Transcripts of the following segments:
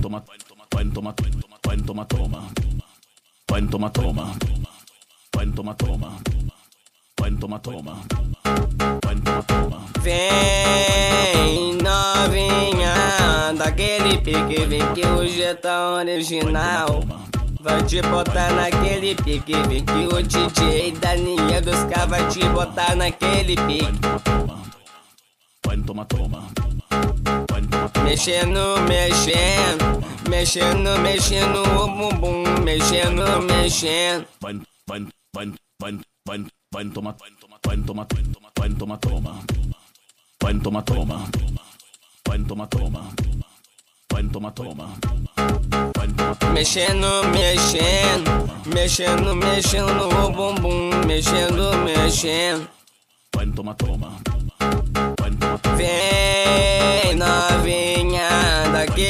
toma, toma, toma, toma. Vai toma, toma. Vai toma, toma. Vai toma, toma. Vai toma, toma. Vem novinha, daquele pique, vem que hoje é tão original. Vai te botar naquele pique, vem que o DJ Daniel dos K vai te botar naquele pique. Toma, toma. Toma, toma. Mexendo, mexendo, mexendo, mexendo o bumbum, mexendo, mexendo. Vai, vai, vai, vai, vai, vai toma, vai toma, vai toma, vai toma, toma. Vai toma, toma. Vai toma, toma. Vai toma. Mexendo, mexendo, mexendo, mexendo o bumbum, mexendo, mexendo. Vai toma, toma.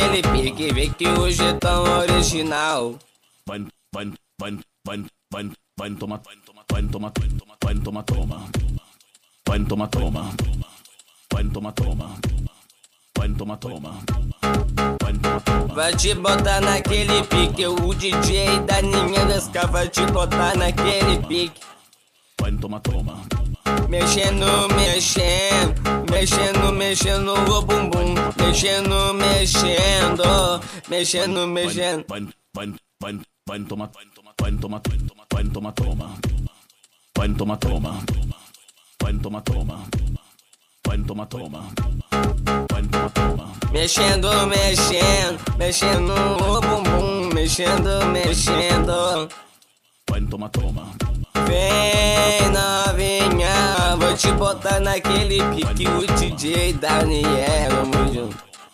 Daquele pique, vem que hoje é tão original. Vai, vai, vai, vai, vai, vai toma, vai toma, vai toma, vai toma, toma. Vai toma, toma. Vai toma, toma. Vai toma, toma. Vai te botar naquele pique, o DJ da Ninha K vai te botar naquele pique. Vai toma, toma. Mexendo, mexendo, mexendo, mexendo o bumbum, mexendo, mexendo, mexendo, mexendo. Vai, vai, vai, vai toma, vai toma, vai toma, toma. Vai toma, toma. Vai toma, toma. Vai toma, toma. Vai toma, toma. Mexendo, mexendo, mexendo o bumbum, mexendo, mexendo. Vai toma, toma. Vem te botar naquele pique, o DJ Daniel, vamos junto.